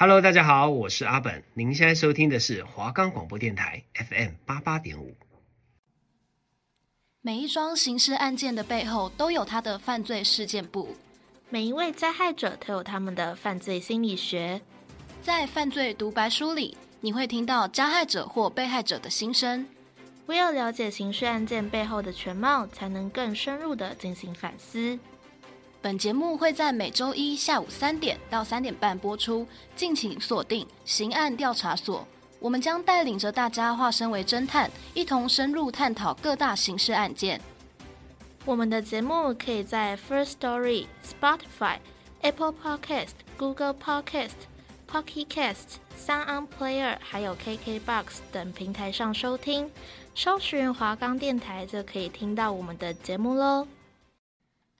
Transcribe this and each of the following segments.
Hello，大家好，我是阿本。您现在收听的是华冈广播电台 FM 八八点五。每一桩刑事案件的背后都有他的犯罪事件簿，每一位加害者都有他们的犯罪心理学。在犯罪独白书里，你会听到加害者或被害者的心声。唯有了解刑事案件背后的全貌，才能更深入的进行反思。本节目会在每周一下午三点到三点半播出，敬请锁定《刑案调查所》。我们将带领着大家化身为侦探，一同深入探讨各大刑事案件。我们的节目可以在 First Story、Spotify、Apple Podcast、Google Podcast、Pocket Cast、Sound Player，还有 KKBox 等平台上收听。搜寻华冈电台就可以听到我们的节目喽。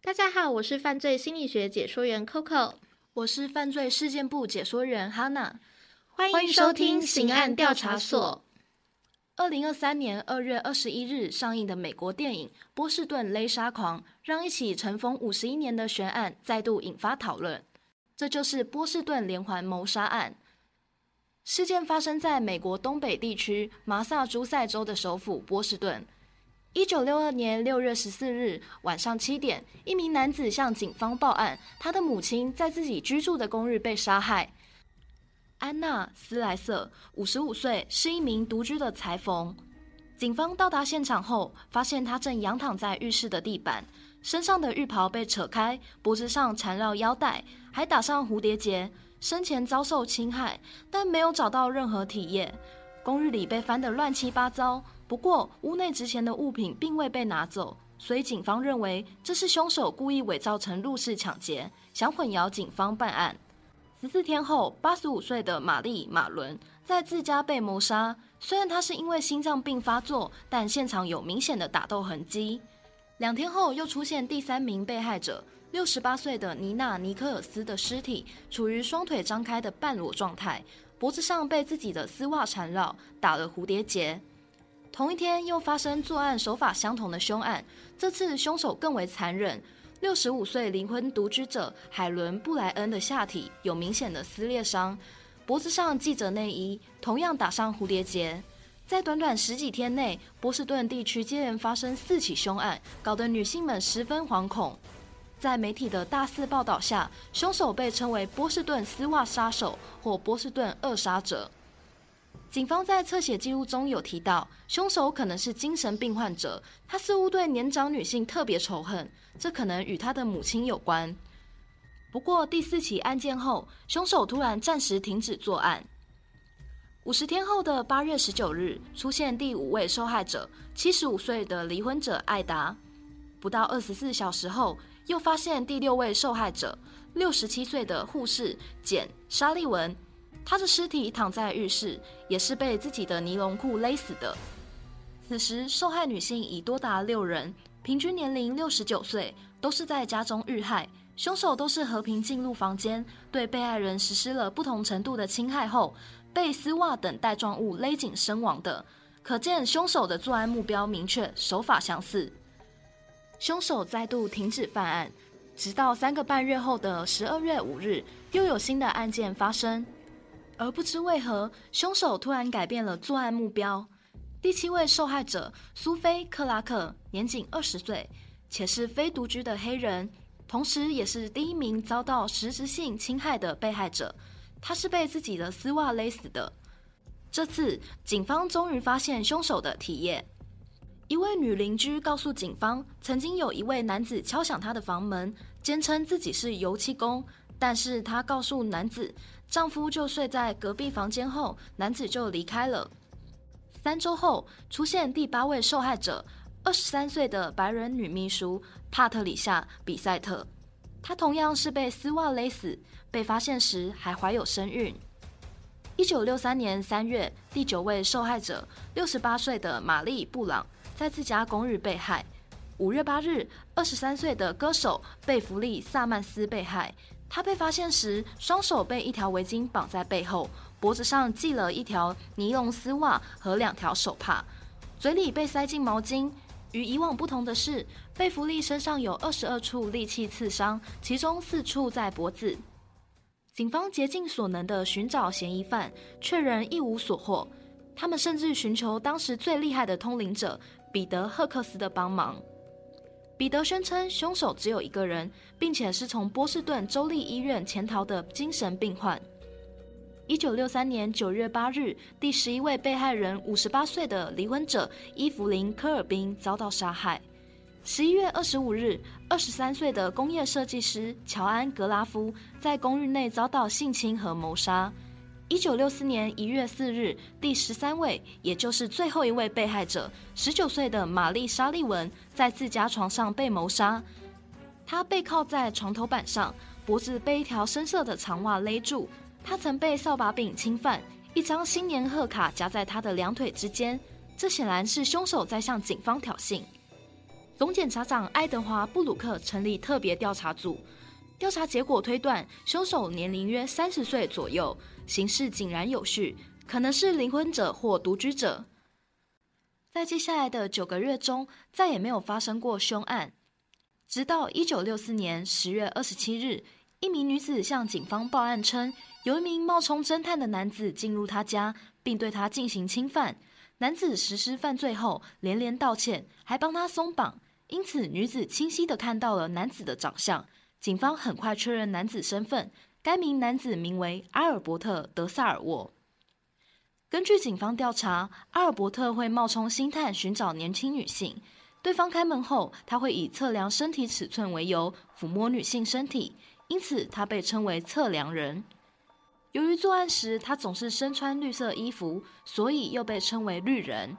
大家好，我是犯罪心理学解说员 Coco，我是犯罪事件部解说员 Hana。欢迎收听《刑案调查所》。二零二三年二月二十一日上映的美国电影《波士顿勒杀狂》，让一起尘封五十一年的悬案再度引发讨论。这就是波士顿连环谋杀案。事件发生在美国东北地区麻萨诸塞州的首府波士顿。一九六二年六月十四日晚上七点，一名男子向警方报案，他的母亲在自己居住的公寓被杀害。安娜·斯莱瑟，五十五岁，是一名独居的裁缝。警方到达现场后，发现她正仰躺在浴室的地板，身上的浴袍被扯开，脖子上缠绕腰带，还打上蝴蝶结。生前遭受侵害，但没有找到任何体液。公寓里被翻得乱七八糟，不过屋内值钱的物品并未被拿走，所以警方认为这是凶手故意伪造成入室抢劫，想混淆警方办案。十四天后，八十五岁的玛丽·马伦在自家被谋杀。虽然她是因为心脏病发作，但现场有明显的打斗痕迹。两天后，又出现第三名被害者，六十八岁的妮娜·尼科尔斯的尸体处于双腿张开的半裸状态，脖子上被自己的丝袜缠绕，打了蝴蝶结。同一天，又发生作案手法相同的凶案，这次凶手更为残忍。六十五岁离婚独居者海伦·布莱恩的下体有明显的撕裂伤，脖子上系着内衣，同样打上蝴蝶结。在短短十几天内，波士顿地区接连发生四起凶案，搞得女性们十分惶恐。在媒体的大肆报道下，凶手被称为“波士顿丝袜杀手”或“波士顿扼杀者”。警方在侧写记录中有提到，凶手可能是精神病患者，他似乎对年长女性特别仇恨。这可能与他的母亲有关。不过第四起案件后，凶手突然暂时停止作案。五十天后的八月十九日，出现第五位受害者，七十五岁的离婚者艾达。不到二十四小时后，又发现第六位受害者，六十七岁的护士简·沙利文。他的尸体躺在浴室，也是被自己的尼龙裤勒死的。此时，受害女性已多达六人。平均年龄六十九岁，都是在家中遇害。凶手都是和平进入房间，对被害人实施了不同程度的侵害后，被丝袜等带状物勒紧身亡的。可见凶手的作案目标明确，手法相似。凶手再度停止犯案，直到三个半月后的十二月五日，又有新的案件发生。而不知为何，凶手突然改变了作案目标。第七位受害者苏菲·克拉克年仅二十岁，且是非独居的黑人，同时也是第一名遭到实质性侵害的被害者。他是被自己的丝袜勒死的。这次，警方终于发现凶手的体液。一位女邻居告诉警方，曾经有一位男子敲响她的房门，坚称自己是油漆工，但是她告诉男子，丈夫就睡在隔壁房间后，男子就离开了。三周后，出现第八位受害者，二十三岁的白人女秘书帕特里夏·比赛特。她同样是被丝袜勒死，被发现时还怀有身孕。一九六三年三月，第九位受害者，六十八岁的玛丽·布朗，在自家公寓被害。五月八日，二十三岁的歌手贝弗利·萨曼斯被害。他被发现时，双手被一条围巾绑在背后。脖子上系了一条尼龙丝袜和两条手帕，嘴里被塞进毛巾。与以往不同的是，贝弗利身上有二十二处利器刺伤，其中四处在脖子。警方竭尽所能地寻找嫌疑犯，却仍一无所获。他们甚至寻求当时最厉害的通灵者彼得·赫克斯的帮忙。彼得宣称凶手只有一个人，并且是从波士顿州立医院潜逃的精神病患。一九六三年九月八日，第十一位被害人五十八岁的离婚者伊芙琳·科尔宾遭到杀害。十一月二十五日，二十三岁的工业设计师乔安·格拉夫在公寓内遭到性侵和谋杀。一九六四年一月四日，第十三位，也就是最后一位被害者，十九岁的玛丽·沙利文在自家床上被谋杀。她背靠在床头板上，脖子被一条深色的长袜勒住。她曾被扫把柄侵犯，一张新年贺卡夹在她的两腿之间。这显然是凶手在向警方挑衅。总检察长爱德华·布鲁克成立特别调查组，调查结果推断，凶手年龄约三十岁左右，行事井然有序，可能是离婚者或独居者。在接下来的九个月中，再也没有发生过凶案，直到一九六四年十月二十七日，一名女子向警方报案称，有一名冒充侦探的男子进入她家，并对她进行侵犯。男子实施犯罪后连连道歉，还帮她松绑。因此，女子清晰地看到了男子的长相。警方很快确认男子身份，该名男子名为阿尔伯特·德萨尔沃。根据警方调查，阿尔伯特会冒充星探寻找年轻女性。对方开门后，他会以测量身体尺寸为由抚摸女性身体，因此他被称为测量人。由于作案时他总是身穿绿色衣服，所以又被称为绿人。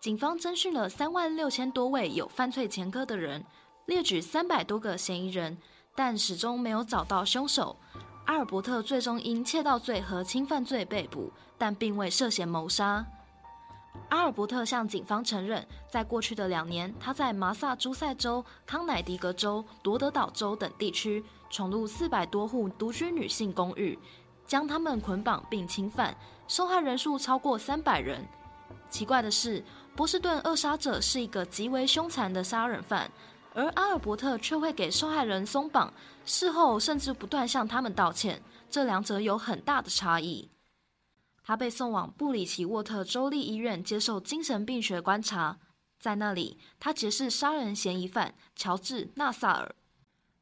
警方侦讯了三万六千多位有犯罪前科的人，列举三百多个嫌疑人，但始终没有找到凶手。阿尔伯特最终因窃盗罪和侵犯罪被捕，但并未涉嫌谋杀。阿尔伯特向警方承认，在过去的两年，他在麻萨诸塞州、康乃狄格州、罗德岛州等地区闯入四百多户独居女性公寓，将她们捆绑并侵犯，受害人数超过三百人。奇怪的是，波士顿扼杀者是一个极为凶残的杀人犯，而阿尔伯特却会给受害人松绑，事后甚至不断向他们道歉，这两者有很大的差异。他被送往布里奇沃特州立医院接受精神病学观察，在那里，他结识杀人嫌疑犯乔治·纳萨尔。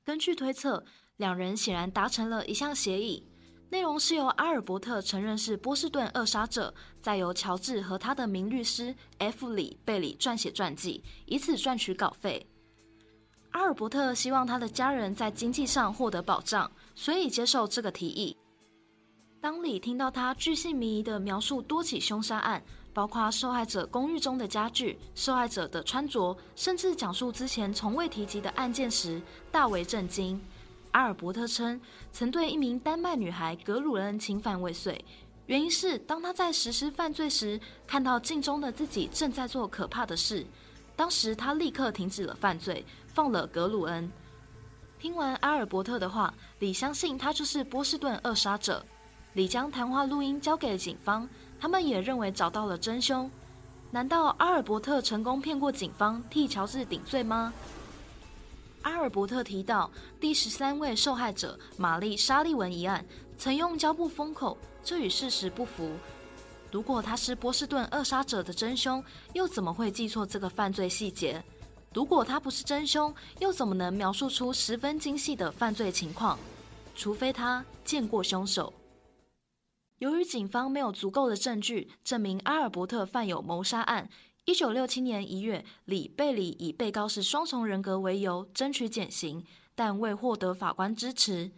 根据推测，两人显然达成了一项协议。内容是由阿尔伯特承认是波士顿二杀者，再由乔治和他的名律师 F. 里贝里撰写传记，以此赚取稿费。阿尔伯特希望他的家人在经济上获得保障，所以接受这个提议。当里听到他巨细靡遗地描述多起凶杀案，包括受害者公寓中的家具、受害者的穿着，甚至讲述之前从未提及的案件时，大为震惊。阿尔伯特称，曾对一名丹麦女孩格鲁恩侵犯未遂，原因是当他在实施犯罪时，看到镜中的自己正在做可怕的事。当时他立刻停止了犯罪，放了格鲁恩。听完阿尔伯特的话，李相信他就是波士顿二杀者。李将谈话录音交给了警方，他们也认为找到了真凶。难道阿尔伯特成功骗过警方，替乔治顶罪吗？阿尔伯特提到，第十三位受害者玛丽·沙利文一案曾用胶布封口，这与事实不符。如果他是波士顿二杀者的真凶，又怎么会记错这个犯罪细节？如果他不是真凶，又怎么能描述出十分精细的犯罪情况？除非他见过凶手。由于警方没有足够的证据证明阿尔伯特犯有谋杀案。一九六七年一月，里贝里以被告是双重人格为由争取减刑，但未获得法官支持。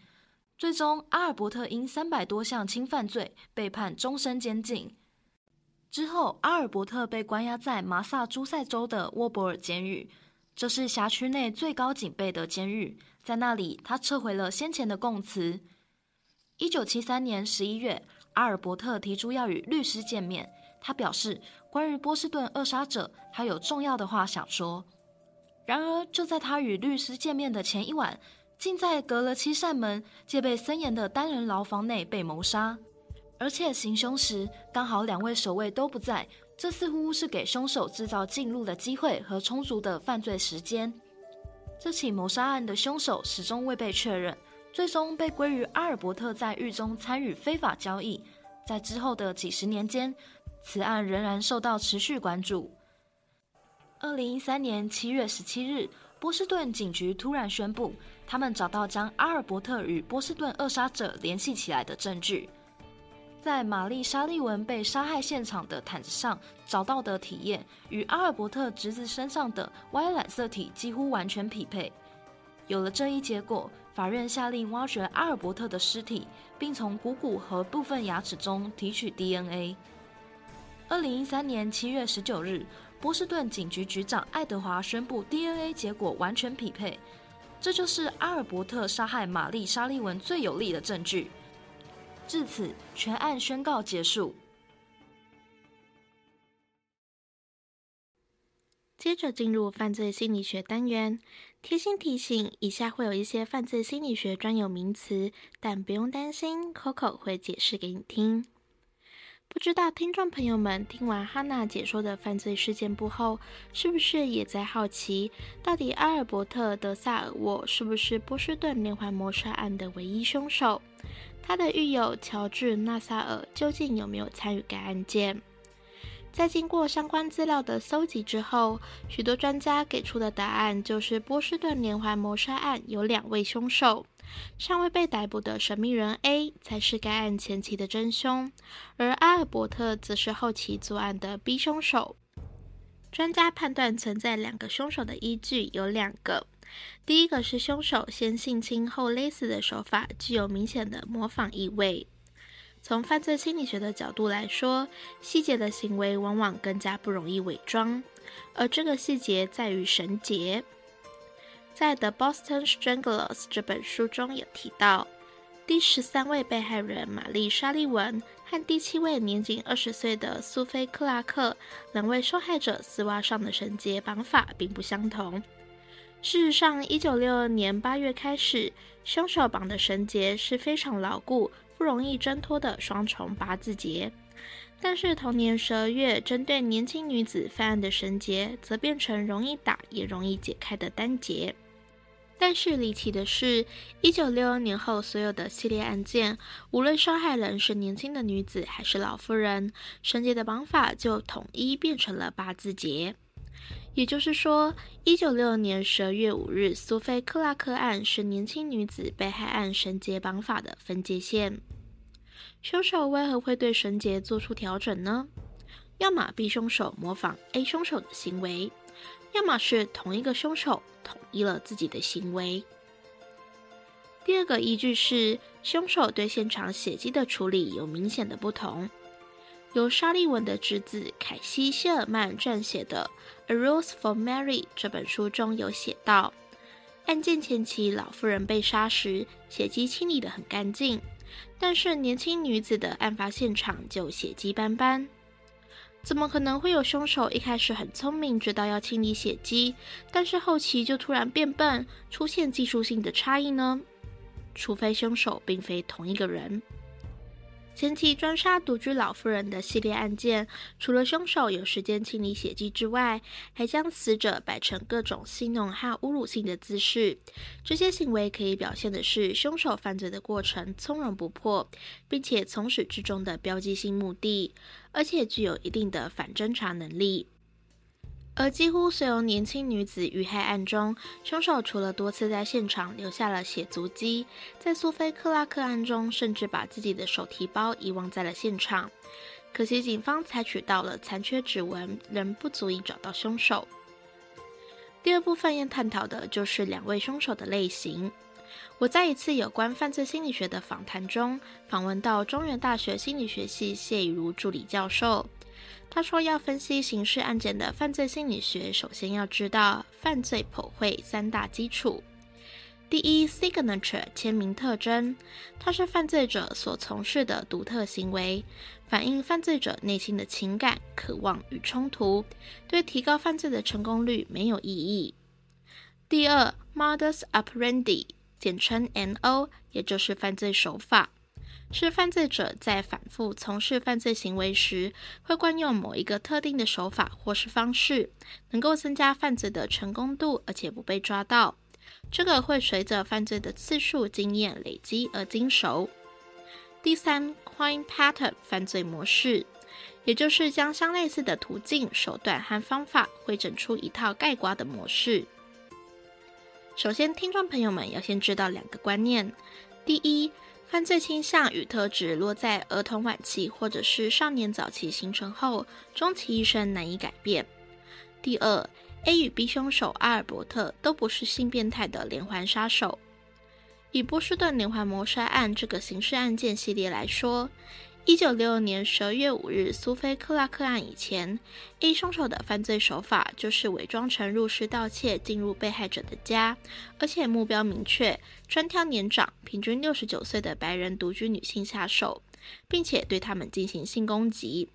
最终，阿尔伯特因三百多项侵犯罪被判终身监禁。之后，阿尔伯特被关押在麻萨诸塞州的沃伯尔监狱，这是辖区内最高警备的监狱。在那里，他撤回了先前的供词。一九七三年十一月，阿尔伯特提出要与律师见面。他表示，关于波士顿扼杀者，他有重要的话想说。然而，就在他与律师见面的前一晚，竟在隔了七扇门、戒备森严的单人牢房内被谋杀。而且行凶时刚好两位守卫都不在，这似乎是给凶手制造进入的机会和充足的犯罪时间。这起谋杀案的凶手始终未被确认。最终被归于阿尔伯特在狱中参与非法交易。在之后的几十年间，此案仍然受到持续关注。二零一三年七月十七日，波士顿警局突然宣布，他们找到将阿尔伯特与波士顿扼杀者联系起来的证据。在玛丽莎莉文被杀害现场的毯子上找到的体验，与阿尔伯特侄子身上的 Y 染色体几乎完全匹配。有了这一结果，法院下令挖掘阿尔伯特的尸体，并从股骨和部分牙齿中提取 DNA。二零一三年七月十九日，波士顿警局局长爱德华宣布 DNA 结果完全匹配，这就是阿尔伯特杀害玛丽莎莉文最有力的证据。至此，全案宣告结束。接着进入犯罪心理学单元，贴心提醒：以下会有一些犯罪心理学专有名词，但不用担心，Coco 会解释给你听。不知道听众朋友们听完哈娜解说的犯罪事件簿后，是不是也在好奇，到底阿尔伯特·德萨尔沃是不是波士顿连环谋杀案的唯一凶手？他的狱友乔治·纳萨尔究竟有没有参与该案件？在经过相关资料的搜集之后，许多专家给出的答案就是波士顿连环谋杀案有两位凶手，尚未被逮捕的神秘人 A 才是该案前期的真凶，而阿尔伯特则是后期作案的 B 凶手。专家判断存在两个凶手的依据有两个。第一个是凶手先性侵后勒死的手法具有明显的模仿意味。从犯罪心理学的角度来说，细节的行为往往更加不容易伪装，而这个细节在于绳结。在《The Boston Stranglers》这本书中有提到，第十三位被害人玛丽莎莉文和第七位年仅二十岁的苏菲克拉克两位受害者丝袜上的绳结绑法并不相同。事实上，一九六二年八月开始，凶手绑的绳结是非常牢固、不容易挣脱的双重八字结。但是同年十二月，针对年轻女子犯案的绳结，则变成容易打也容易解开的单结。但是离奇的是，一九六二年后，所有的系列案件，无论受害人是年轻的女子还是老妇人，绳结的绑法就统一变成了八字结。也就是说，一九六六年十二月五日苏菲克拉克案是年轻女子被害案绳结绑法的分界线。凶手为何会对绳结做出调整呢？要么 B 凶手模仿 A 凶手的行为，要么是同一个凶手统一了自己的行为。第二个依据是，凶手对现场血迹的处理有明显的不同。由莎莉文的侄子凯西·谢尔曼撰写的《A Rose for Mary》这本书中有写到，案件前期老妇人被杀时，血迹清理得很干净，但是年轻女子的案发现场就血迹斑斑。怎么可能会有凶手一开始很聪明，知道要清理血迹，但是后期就突然变笨，出现技术性的差异呢？除非凶手并非同一个人。前期专杀独居老妇人的系列案件，除了凶手有时间清理血迹之外，还将死者摆成各种戏弄和侮辱性的姿势。这些行为可以表现的是凶手犯罪的过程从容不迫，并且从始至终的标记性目的，而且具有一定的反侦查能力。而几乎所有年轻女子遇害案中，凶手除了多次在现场留下了血足迹，在苏菲克拉克案中，甚至把自己的手提包遗忘在了现场。可惜警方采取到了残缺指纹，仍不足以找到凶手。第二部分要探讨的就是两位凶手的类型。我在一次有关犯罪心理学的访谈中，访问到中原大学心理学系谢以如助理教授。他说：“要分析刑事案件的犯罪心理学，首先要知道犯罪普惠三大基础。第一，signature 签名特征，它是犯罪者所从事的独特行为，反映犯罪者内心的情感、渴望与冲突，对提高犯罪的成功率没有意义。第二，modus operandi，简称 MO，也就是犯罪手法。”是犯罪者在反复从事犯罪行为时，会惯用某一个特定的手法或是方式，能够增加犯罪的成功度，而且不被抓到。这个会随着犯罪的次数、经验累积而精熟。第三，crime pattern 犯罪模式，也就是将相类似的途径、手段和方法汇整出一套概括的模式。首先，听众朋友们要先知道两个观念：第一，犯罪倾向与特质落在儿童晚期或者是少年早期形成后，终其一生难以改变；第二，A 与 B 凶手阿尔伯特都不是性变态的连环杀手。以波士顿连环谋杀案这个刑事案件系列来说，一九六二年十二月五日苏菲克拉克案以前，A 凶手的犯罪手法就是伪装成入室盗窃进入被害者的家，而且目标明确，专挑年长、平均六十九岁的白人独居女性下手，并且对他们进行性攻击。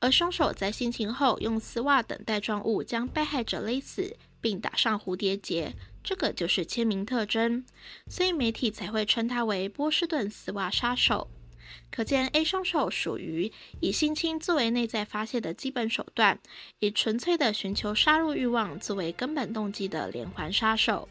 而凶手在性侵后，用丝袜等带状物将被害者勒死，并打上蝴蝶结，这个就是签名特征，所以媒体才会称他为波士顿丝袜杀手。可见，A 凶手属于以性侵作为内在发泄的基本手段，以纯粹的寻求杀戮欲望作为根本动机的连环杀手。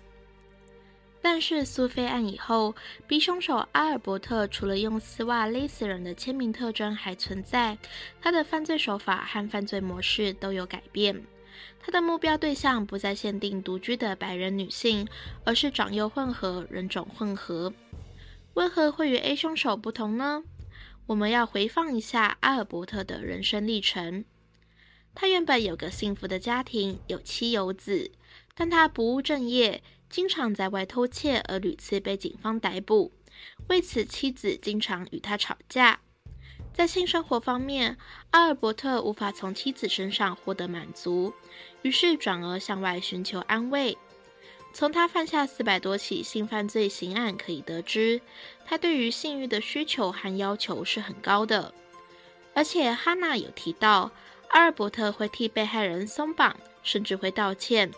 但是，苏菲案以后，B 凶手阿尔伯特除了用丝袜勒死人的签名特征还存在，他的犯罪手法和犯罪模式都有改变。他的目标对象不再限定独居的白人女性，而是长幼混合、人种混合。为何会与 A 凶手不同呢？我们要回放一下阿尔伯特的人生历程。他原本有个幸福的家庭，有妻有子，但他不务正业，经常在外偷窃，而屡次被警方逮捕。为此，妻子经常与他吵架。在性生活方面，阿尔伯特无法从妻子身上获得满足，于是转而向外寻求安慰。从他犯下四百多起性犯罪刑案可以得知，他对于性欲的需求和要求是很高的。而且哈娜有提到，阿尔伯特会替被害人松绑，甚至会道歉。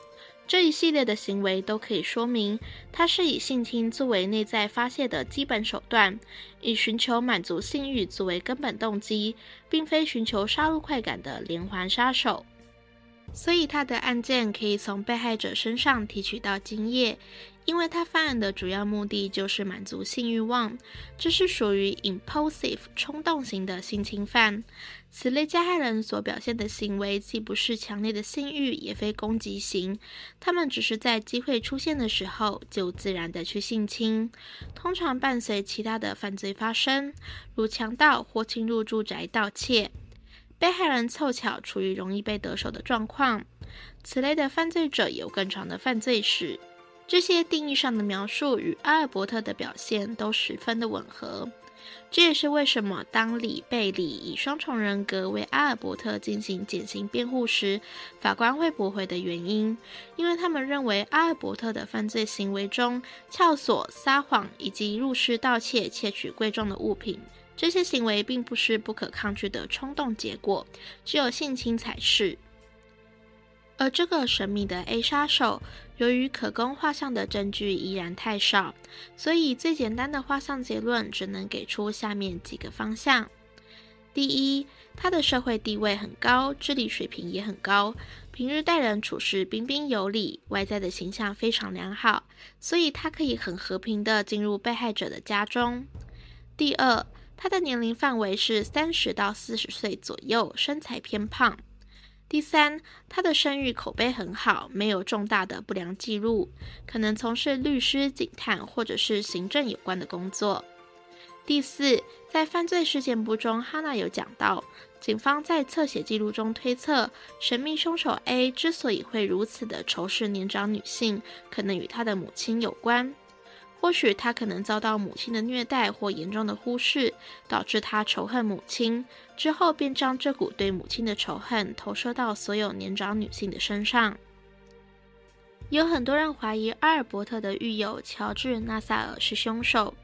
这一系列的行为都可以说明，他是以性侵作为内在发泄的基本手段，以寻求满足性欲作为根本动机，并非寻求杀戮快感的连环杀手。所以他的案件可以从被害者身上提取到精液，因为他犯案的主要目的就是满足性欲望，这是属于 impulsive 冲动型的性侵犯。此类加害人所表现的行为既不是强烈的性欲，也非攻击型，他们只是在机会出现的时候就自然的去性侵，通常伴随其他的犯罪发生，如强盗或侵入住宅盗窃。被害人凑巧处于容易被得手的状况，此类的犯罪者有更长的犯罪史。这些定义上的描述与阿尔伯特的表现都十分的吻合。这也是为什么当李贝里以双重人格为阿尔伯特进行减刑辩护时，法官会驳回的原因，因为他们认为阿尔伯特的犯罪行为中，撬锁、撒谎以及入室盗窃、窃取贵重的物品。这些行为并不是不可抗拒的冲动结果，只有性侵才是。而这个神秘的 A 杀手，由于可供画像的证据依然太少，所以最简单的画像结论只能给出下面几个方向：第一，他的社会地位很高，智力水平也很高，平日待人处事彬彬有礼，外在的形象非常良好，所以他可以很和平地进入被害者的家中。第二，他的年龄范围是三十到四十岁左右，身材偏胖。第三，他的声誉口碑很好，没有重大的不良记录，可能从事律师、警探或者是行政有关的工作。第四，在犯罪事件簿中，哈娜有讲到，警方在侧写记录中推测，神秘凶手 A 之所以会如此的仇视年长女性，可能与他的母亲有关。或许他可能遭到母亲的虐待或严重的忽视，导致他仇恨母亲，之后便将这股对母亲的仇恨投射到所有年长女性的身上。有很多人怀疑阿尔伯特的狱友乔治·纳萨尔是凶手，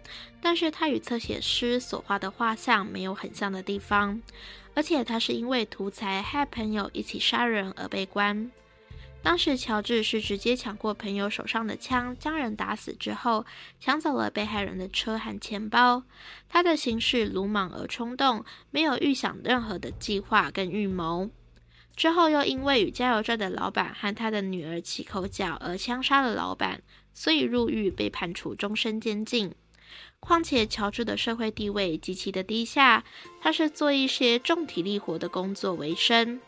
但是他与侧写师所画的画像没有很像的地方，而且他是因为图财害朋友一起杀人而被关。当时，乔治是直接抢过朋友手上的枪，将人打死之后，抢走了被害人的车和钱包。他的行事鲁莽而冲动，没有预想任何的计划跟预谋。之后又因为与加油站的老板和他的女儿起口角而枪杀了老板，所以入狱被判处终身监禁。况且乔治的社会地位极其的低下，他是做一些重体力活的工作为生。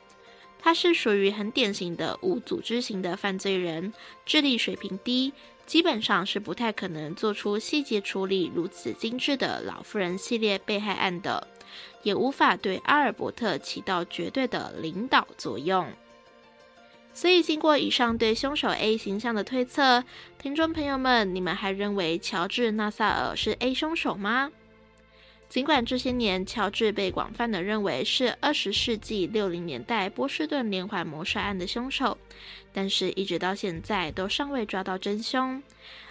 他是属于很典型的无组织型的犯罪人，智力水平低，基本上是不太可能做出细节处理如此精致的老妇人系列被害案的，也无法对阿尔伯特起到绝对的领导作用。所以，经过以上对凶手 A 形象的推测，听众朋友们，你们还认为乔治·纳萨尔是 A 凶手吗？尽管这些年乔治被广泛的认为是二十世纪六零年代波士顿连环谋杀案的凶手，但是一直到现在都尚未抓到真凶。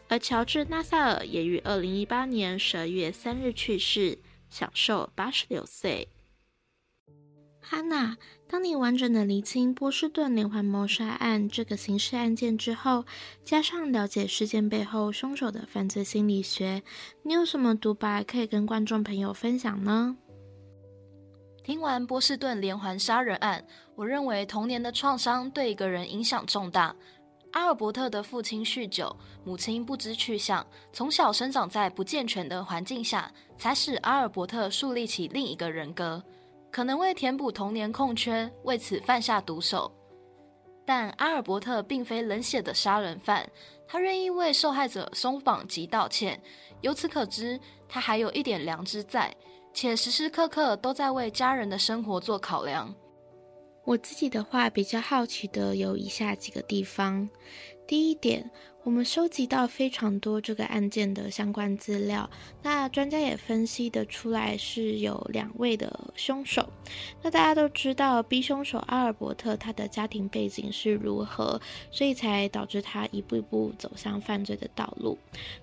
而乔治·纳萨尔也于二零一八年十二月三日去世，享受八十六岁。哈娜，当你完整的厘清波士顿连环谋杀案这个刑事案件之后，加上了解事件背后凶手的犯罪心理学，你有什么独白可以跟观众朋友分享呢？听完波士顿连环杀人案，我认为童年的创伤对一个人影响重大。阿尔伯特的父亲酗酒，母亲不知去向，从小生长在不健全的环境下，才使阿尔伯特树立起另一个人格。可能为填补童年空缺，为此犯下毒手。但阿尔伯特并非冷血的杀人犯，他愿意为受害者松绑及道歉。由此可知，他还有一点良知在，且时时刻刻都在为家人的生活做考量。我自己的话，比较好奇的有以下几个地方。第一点。我们收集到非常多这个案件的相关资料，那专家也分析得出来是有两位的凶手。那大家都知道 B 凶手阿尔伯特他的家庭背景是如何，所以才导致他一步一步走向犯罪的道路。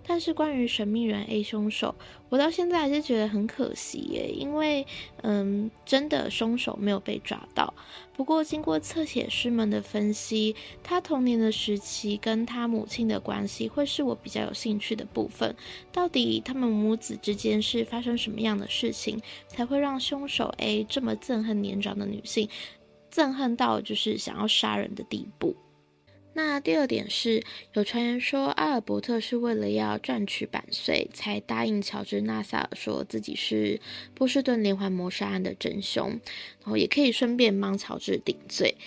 但是关于神秘人 A 凶手，我到现在还是觉得很可惜耶，因为嗯，真的凶手没有被抓到。不过经过侧写师们的分析，他童年的时期跟他母亲的关系会是我比较有兴趣的部分。到底他们母子之间是发生什么样的事情，才会让凶手 A 这么憎恨年长的女性，憎恨到就是想要杀人的地步？那第二点是，有传言说阿尔伯特是为了要赚取版税，才答应乔治·纳萨尔说自己是波士顿连环谋杀案的真凶，然后也可以顺便帮乔治顶罪。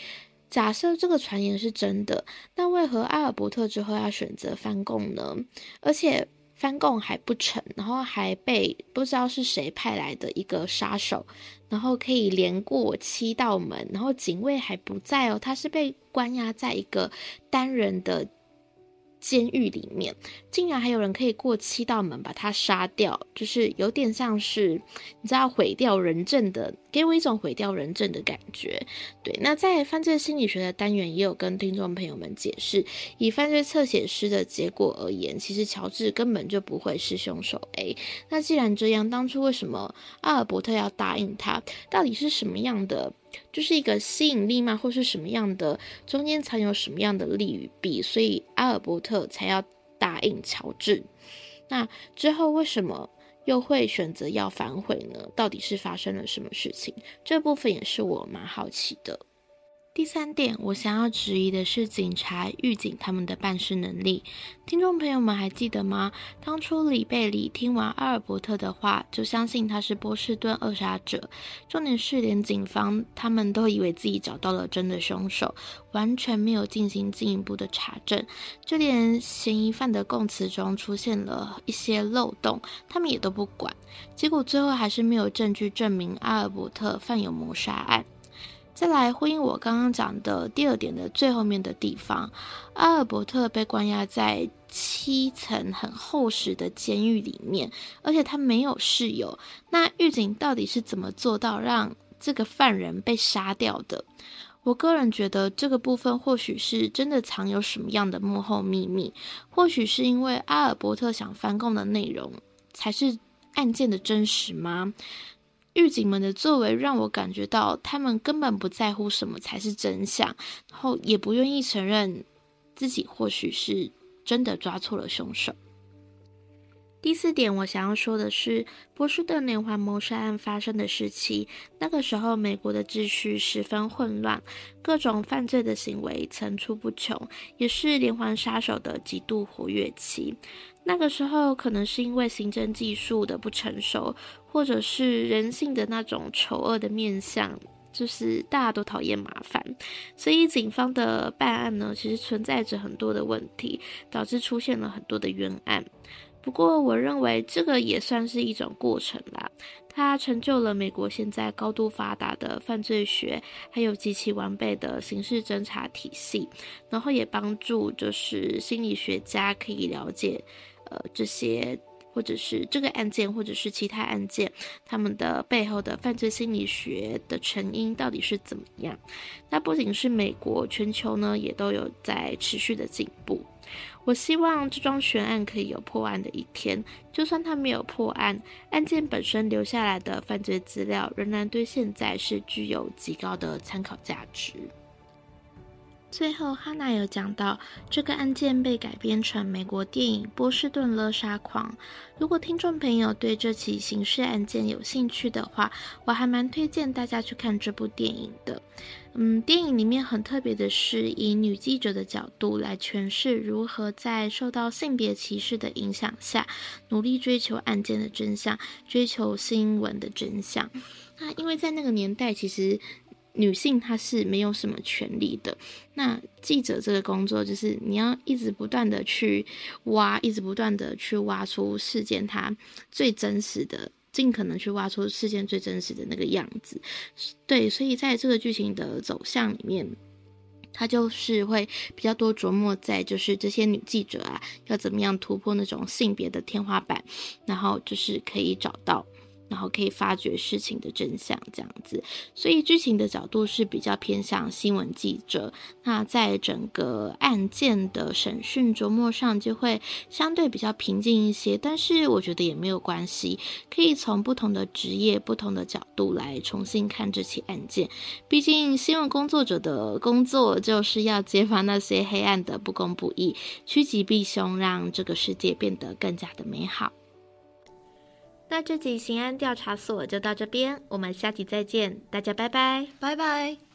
假设这个传言是真的，那为何阿尔伯特之后要选择翻供呢？而且翻供还不成，然后还被不知道是谁派来的一个杀手，然后可以连过七道门，然后警卫还不在哦，他是被关押在一个单人的。监狱里面竟然还有人可以过七道门把他杀掉，就是有点像是你知道毁掉人证的，给我一种毁掉人证的感觉。对，那在犯罪心理学的单元也有跟听众朋友们解释，以犯罪侧写师的结果而言，其实乔治根本就不会是凶手 A。那既然这样，当初为什么阿尔伯特要答应他？到底是什么样的？就是一个吸引力嘛？或是什么样的？中间藏有什么样的利与弊？所以阿尔伯特才要答应乔治。那之后为什么又会选择要反悔呢？到底是发生了什么事情？这部分也是我蛮好奇的。第三点，我想要质疑的是警察、狱警他们的办事能力。听众朋友们还记得吗？当初里贝里听完阿尔伯特的话，就相信他是波士顿扼杀者。重点是，连警方他们都以为自己找到了真的凶手，完全没有进行进一步的查证。就连嫌疑犯的供词中出现了一些漏洞，他们也都不管。结果最后还是没有证据证明阿尔伯特犯有谋杀案。再来呼应我刚刚讲的第二点的最后面的地方，阿尔伯特被关押在七层很厚实的监狱里面，而且他没有室友。那狱警到底是怎么做到让这个犯人被杀掉的？我个人觉得这个部分或许是真的藏有什么样的幕后秘密，或许是因为阿尔伯特想翻供的内容才是案件的真实吗？狱警们的作为让我感觉到，他们根本不在乎什么才是真相，然后也不愿意承认自己或许是真的抓错了凶手。第四点，我想要说的是，波士顿连环谋杀案发生的时期，那个时候美国的秩序十分混乱，各种犯罪的行为层出不穷，也是连环杀手的极度活跃期。那个时候，可能是因为行政技术的不成熟，或者是人性的那种丑恶的面相，就是大家都讨厌麻烦，所以警方的办案呢，其实存在着很多的问题，导致出现了很多的冤案。不过，我认为这个也算是一种过程啦。它成就了美国现在高度发达的犯罪学，还有极其完备的刑事侦查体系，然后也帮助就是心理学家可以了解，呃，这些或者是这个案件，或者是其他案件，他们的背后的犯罪心理学的成因到底是怎么样。那不仅是美国，全球呢也都有在持续的进步。我希望这桩悬案可以有破案的一天，就算它没有破案，案件本身留下来的犯罪资料仍然对现在是具有极高的参考价值。最后，哈娜有讲到这个案件被改编成美国电影《波士顿勒杀狂》。如果听众朋友对这起刑事案件有兴趣的话，我还蛮推荐大家去看这部电影的。嗯，电影里面很特别的是，以女记者的角度来诠释如何在受到性别歧视的影响下，努力追求案件的真相，追求新闻的真相。那因为在那个年代，其实。女性她是没有什么权利的。那记者这个工作就是你要一直不断的去挖，一直不断的去挖出事件它最真实的，尽可能去挖出事件最真实的那个样子。对，所以在这个剧情的走向里面，他就是会比较多琢磨在就是这些女记者啊，要怎么样突破那种性别的天花板，然后就是可以找到。然后可以发掘事情的真相，这样子，所以剧情的角度是比较偏向新闻记者。那在整个案件的审讯琢磨上，就会相对比较平静一些。但是我觉得也没有关系，可以从不同的职业、不同的角度来重新看这起案件。毕竟新闻工作者的工作就是要揭发那些黑暗的不公不义，趋吉避凶，让这个世界变得更加的美好。那这集刑案调查所就到这边，我们下集再见，大家拜拜，拜拜。